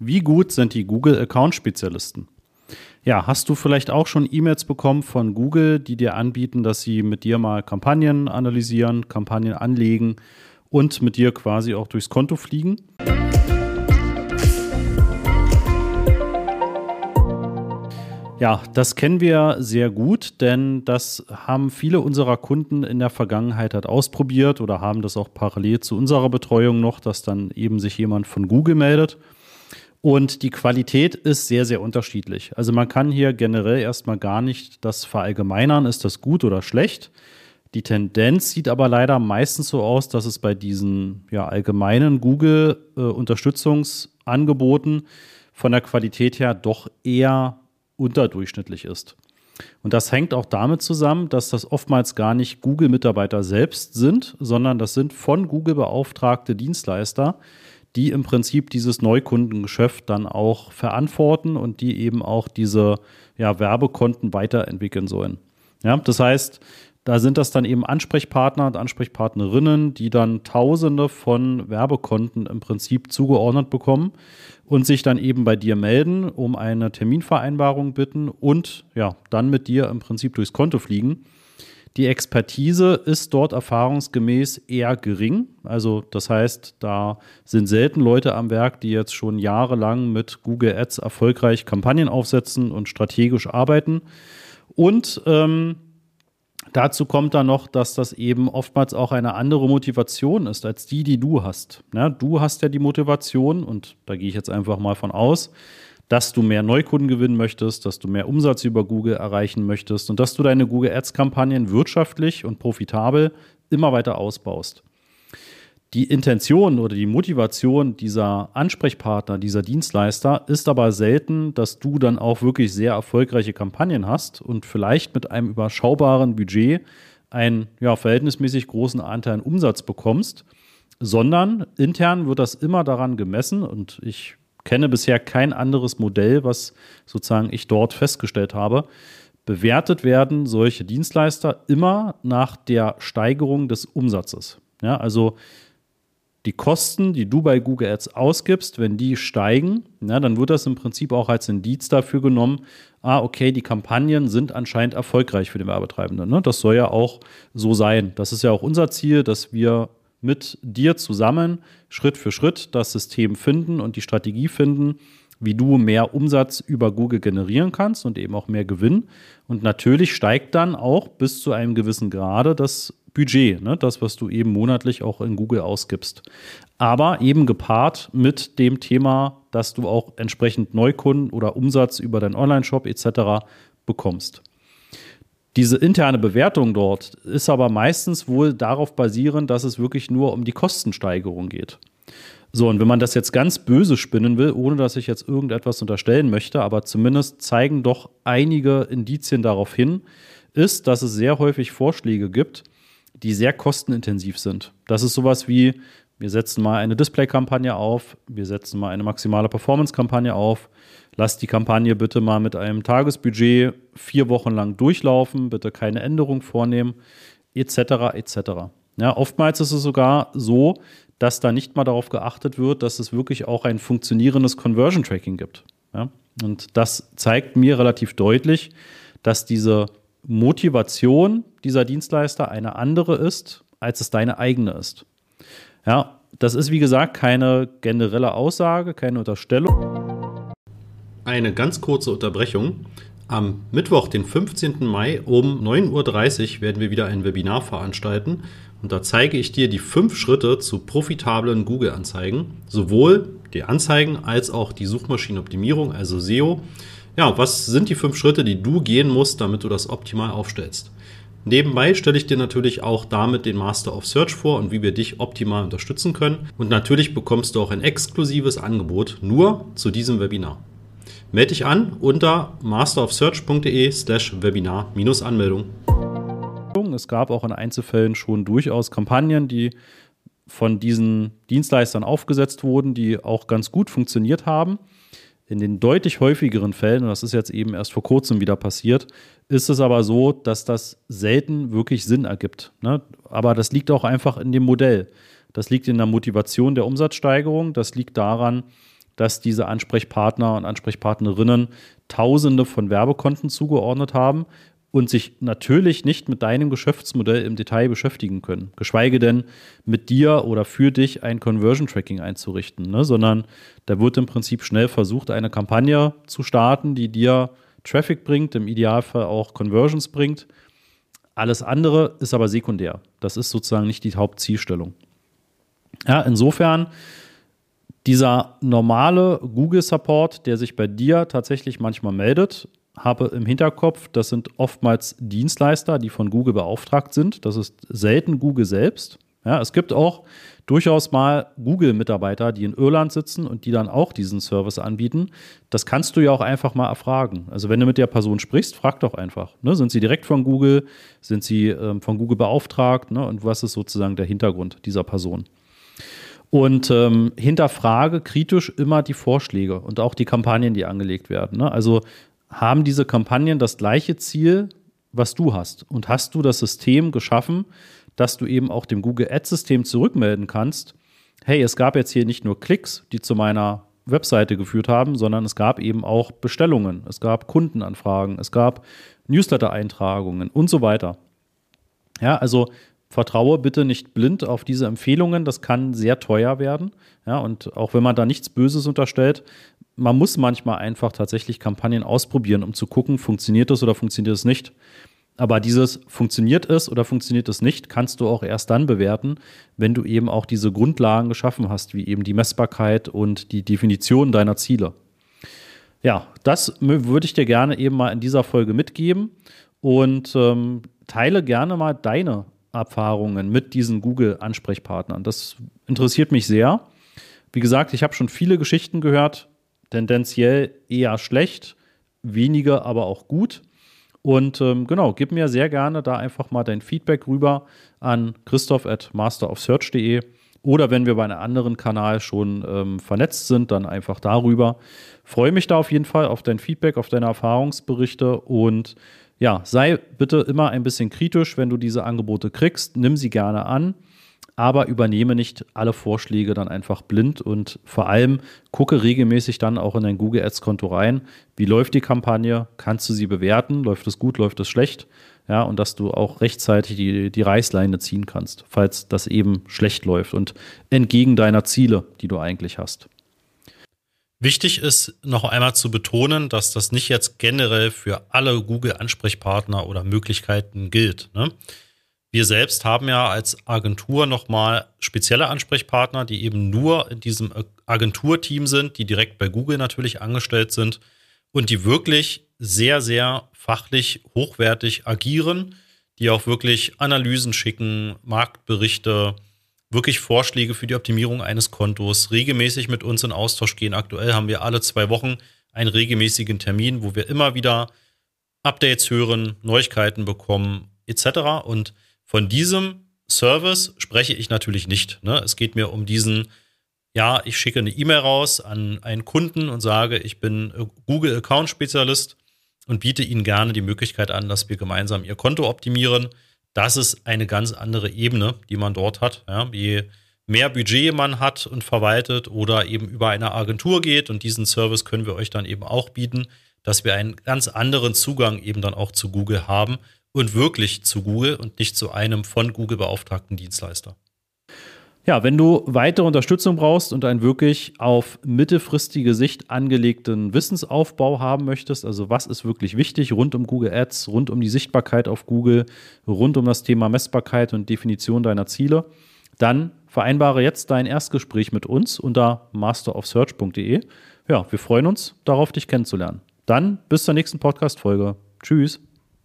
Wie gut sind die Google Account Spezialisten? Ja, hast du vielleicht auch schon E-Mails bekommen von Google, die dir anbieten, dass sie mit dir mal Kampagnen analysieren, Kampagnen anlegen und mit dir quasi auch durchs Konto fliegen? Ja, das kennen wir sehr gut, denn das haben viele unserer Kunden in der Vergangenheit halt ausprobiert oder haben das auch parallel zu unserer Betreuung noch, dass dann eben sich jemand von Google meldet. Und die Qualität ist sehr, sehr unterschiedlich. Also man kann hier generell erstmal gar nicht das verallgemeinern, ist das gut oder schlecht. Die Tendenz sieht aber leider meistens so aus, dass es bei diesen ja, allgemeinen Google-Unterstützungsangeboten äh, von der Qualität her doch eher unterdurchschnittlich ist. Und das hängt auch damit zusammen, dass das oftmals gar nicht Google-Mitarbeiter selbst sind, sondern das sind von Google beauftragte Dienstleister, die im Prinzip dieses Neukundengeschäft dann auch verantworten und die eben auch diese ja, Werbekonten weiterentwickeln sollen. Ja, das heißt, da sind das dann eben Ansprechpartner und Ansprechpartnerinnen, die dann Tausende von Werbekonten im Prinzip zugeordnet bekommen und sich dann eben bei dir melden, um eine Terminvereinbarung bitten und ja, dann mit dir im Prinzip durchs Konto fliegen. Die Expertise ist dort erfahrungsgemäß eher gering. Also das heißt, da sind selten Leute am Werk, die jetzt schon jahrelang mit Google Ads erfolgreich Kampagnen aufsetzen und strategisch arbeiten. Und ähm, Dazu kommt dann noch, dass das eben oftmals auch eine andere Motivation ist als die, die du hast. Ja, du hast ja die Motivation, und da gehe ich jetzt einfach mal von aus, dass du mehr Neukunden gewinnen möchtest, dass du mehr Umsatz über Google erreichen möchtest und dass du deine Google Ads-Kampagnen wirtschaftlich und profitabel immer weiter ausbaust. Die Intention oder die Motivation dieser Ansprechpartner, dieser Dienstleister ist aber selten, dass du dann auch wirklich sehr erfolgreiche Kampagnen hast und vielleicht mit einem überschaubaren Budget einen ja, verhältnismäßig großen Anteil an Umsatz bekommst, sondern intern wird das immer daran gemessen und ich kenne bisher kein anderes Modell, was sozusagen ich dort festgestellt habe. Bewertet werden solche Dienstleister immer nach der Steigerung des Umsatzes. Ja, also die Kosten, die du bei Google Ads ausgibst, wenn die steigen, ja, dann wird das im Prinzip auch als Indiz dafür genommen, ah, okay, die Kampagnen sind anscheinend erfolgreich für den Werbetreibenden. Ne? Das soll ja auch so sein. Das ist ja auch unser Ziel, dass wir mit dir zusammen Schritt für Schritt das System finden und die Strategie finden, wie du mehr Umsatz über Google generieren kannst und eben auch mehr Gewinn. Und natürlich steigt dann auch bis zu einem gewissen Grade das Budget, ne? das, was du eben monatlich auch in Google ausgibst. Aber eben gepaart mit dem Thema, dass du auch entsprechend Neukunden oder Umsatz über deinen Online-Shop etc. bekommst. Diese interne Bewertung dort ist aber meistens wohl darauf basierend, dass es wirklich nur um die Kostensteigerung geht. So, und wenn man das jetzt ganz böse spinnen will, ohne dass ich jetzt irgendetwas unterstellen möchte, aber zumindest zeigen doch einige Indizien darauf hin, ist, dass es sehr häufig Vorschläge gibt, die sehr kostenintensiv sind. Das ist sowas wie, wir setzen mal eine Display-Kampagne auf, wir setzen mal eine maximale Performance-Kampagne auf, lasst die Kampagne bitte mal mit einem Tagesbudget vier Wochen lang durchlaufen, bitte keine Änderung vornehmen, etc. etc. Ja, oftmals ist es sogar so, dass da nicht mal darauf geachtet wird, dass es wirklich auch ein funktionierendes Conversion Tracking gibt. Ja? Und das zeigt mir relativ deutlich, dass diese Motivation dieser Dienstleister eine andere ist, als es deine eigene ist. Ja, das ist wie gesagt keine generelle Aussage, keine Unterstellung. Eine ganz kurze Unterbrechung. Am Mittwoch, den 15. Mai um 9.30 Uhr werden wir wieder ein Webinar veranstalten und da zeige ich dir die fünf Schritte zu profitablen Google-Anzeigen, sowohl die Anzeigen als auch die Suchmaschinenoptimierung, also SEO. Ja, was sind die fünf Schritte, die du gehen musst, damit du das optimal aufstellst? Nebenbei stelle ich dir natürlich auch damit den Master of Search vor und wie wir dich optimal unterstützen können. Und natürlich bekommst du auch ein exklusives Angebot nur zu diesem Webinar. Melde dich an unter masterofsearch.de slash Webinar-Anmeldung. Es gab auch in Einzelfällen schon durchaus Kampagnen, die von diesen Dienstleistern aufgesetzt wurden, die auch ganz gut funktioniert haben. In den deutlich häufigeren Fällen, und das ist jetzt eben erst vor kurzem wieder passiert, ist es aber so, dass das selten wirklich Sinn ergibt. Ne? Aber das liegt auch einfach in dem Modell. Das liegt in der Motivation der Umsatzsteigerung. Das liegt daran, dass diese Ansprechpartner und Ansprechpartnerinnen Tausende von Werbekonten zugeordnet haben und sich natürlich nicht mit deinem Geschäftsmodell im Detail beschäftigen können. Geschweige denn mit dir oder für dich ein Conversion Tracking einzurichten, ne? sondern da wird im Prinzip schnell versucht, eine Kampagne zu starten, die dir Traffic bringt, im Idealfall auch Conversions bringt. Alles andere ist aber sekundär. Das ist sozusagen nicht die Hauptzielstellung. Ja, insofern dieser normale Google Support, der sich bei dir tatsächlich manchmal meldet, habe im Hinterkopf, das sind oftmals Dienstleister, die von Google beauftragt sind. Das ist selten Google selbst. Ja, es gibt auch durchaus mal Google-Mitarbeiter, die in Irland sitzen und die dann auch diesen Service anbieten. Das kannst du ja auch einfach mal erfragen. Also wenn du mit der Person sprichst, frag doch einfach. Ne? Sind sie direkt von Google? Sind sie ähm, von Google beauftragt? Ne? Und was ist sozusagen der Hintergrund dieser Person? Und ähm, hinterfrage kritisch immer die Vorschläge und auch die Kampagnen, die angelegt werden. Ne? Also haben diese Kampagnen das gleiche Ziel, was du hast? Und hast du das System geschaffen, dass du eben auch dem Google Ads-System zurückmelden kannst, hey, es gab jetzt hier nicht nur Klicks, die zu meiner Webseite geführt haben, sondern es gab eben auch Bestellungen, es gab Kundenanfragen, es gab Newsletter-Eintragungen und so weiter. Ja, also vertraue bitte nicht blind auf diese Empfehlungen, das kann sehr teuer werden. Ja, und auch wenn man da nichts Böses unterstellt, man muss manchmal einfach tatsächlich Kampagnen ausprobieren, um zu gucken, funktioniert das oder funktioniert es nicht. Aber dieses funktioniert es oder funktioniert es nicht, kannst du auch erst dann bewerten, wenn du eben auch diese Grundlagen geschaffen hast, wie eben die Messbarkeit und die Definition deiner Ziele. Ja, das würde ich dir gerne eben mal in dieser Folge mitgeben und ähm, teile gerne mal deine Erfahrungen mit diesen Google-Ansprechpartnern. Das interessiert mich sehr. Wie gesagt, ich habe schon viele Geschichten gehört, tendenziell eher schlecht, weniger aber auch gut. Und ähm, genau, gib mir sehr gerne da einfach mal dein Feedback rüber an christoph at masterofsearch.de oder wenn wir bei einem anderen Kanal schon ähm, vernetzt sind, dann einfach darüber. Freue mich da auf jeden Fall auf dein Feedback, auf deine Erfahrungsberichte und ja, sei bitte immer ein bisschen kritisch, wenn du diese Angebote kriegst. Nimm sie gerne an aber übernehme nicht alle Vorschläge dann einfach blind und vor allem gucke regelmäßig dann auch in dein Google Ads Konto rein. Wie läuft die Kampagne? Kannst du sie bewerten? Läuft es gut? Läuft es schlecht? Ja, und dass du auch rechtzeitig die, die Reißleine ziehen kannst, falls das eben schlecht läuft und entgegen deiner Ziele, die du eigentlich hast. Wichtig ist noch einmal zu betonen, dass das nicht jetzt generell für alle Google-Ansprechpartner oder Möglichkeiten gilt. Ne? Wir selbst haben ja als Agentur nochmal spezielle Ansprechpartner, die eben nur in diesem Agenturteam sind, die direkt bei Google natürlich angestellt sind und die wirklich sehr, sehr fachlich hochwertig agieren, die auch wirklich Analysen schicken, Marktberichte, wirklich Vorschläge für die Optimierung eines Kontos, regelmäßig mit uns in Austausch gehen. Aktuell haben wir alle zwei Wochen einen regelmäßigen Termin, wo wir immer wieder Updates hören, Neuigkeiten bekommen etc. Und von diesem Service spreche ich natürlich nicht. Ne? Es geht mir um diesen, ja, ich schicke eine E-Mail raus an einen Kunden und sage, ich bin Google Account Spezialist und biete Ihnen gerne die Möglichkeit an, dass wir gemeinsam Ihr Konto optimieren. Das ist eine ganz andere Ebene, die man dort hat. Ja? Je mehr Budget man hat und verwaltet oder eben über eine Agentur geht und diesen Service können wir euch dann eben auch bieten, dass wir einen ganz anderen Zugang eben dann auch zu Google haben und wirklich zu Google und nicht zu einem von Google beauftragten Dienstleister. Ja, wenn du weitere Unterstützung brauchst und einen wirklich auf mittelfristige Sicht angelegten Wissensaufbau haben möchtest, also was ist wirklich wichtig rund um Google Ads, rund um die Sichtbarkeit auf Google, rund um das Thema Messbarkeit und Definition deiner Ziele, dann vereinbare jetzt dein Erstgespräch mit uns unter masterofsearch.de. Ja, wir freuen uns darauf, dich kennenzulernen. Dann bis zur nächsten Podcast-Folge. Tschüss.